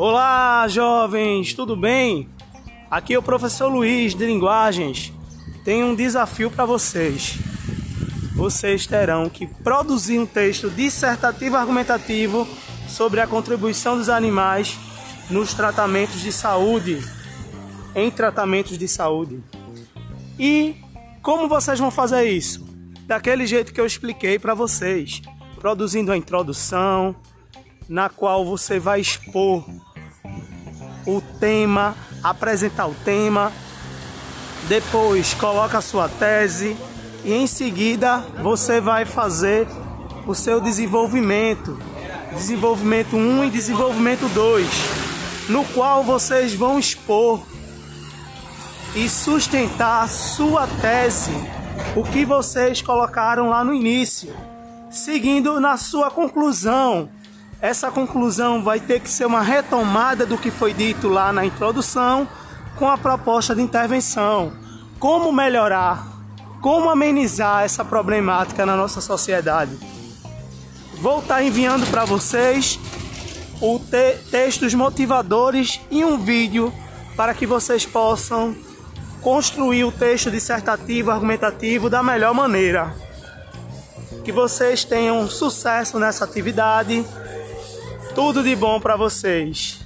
Olá, jovens, tudo bem? Aqui é o professor Luiz de Linguagens. Tenho um desafio para vocês. Vocês terão que produzir um texto dissertativo argumentativo sobre a contribuição dos animais nos tratamentos de saúde, em tratamentos de saúde. E como vocês vão fazer isso? Daquele jeito que eu expliquei para vocês, produzindo a introdução, na qual você vai expor o tema, apresentar o tema, depois coloca a sua tese e em seguida você vai fazer o seu desenvolvimento, desenvolvimento 1 e desenvolvimento 2, no qual vocês vão expor e sustentar a sua tese, o que vocês colocaram lá no início, seguindo na sua conclusão. Essa conclusão vai ter que ser uma retomada do que foi dito lá na introdução com a proposta de intervenção. Como melhorar, como amenizar essa problemática na nossa sociedade. Vou estar enviando para vocês o te textos motivadores e um vídeo para que vocês possam construir o texto dissertativo, argumentativo da melhor maneira. Que vocês tenham sucesso nessa atividade. Tudo de bom para vocês.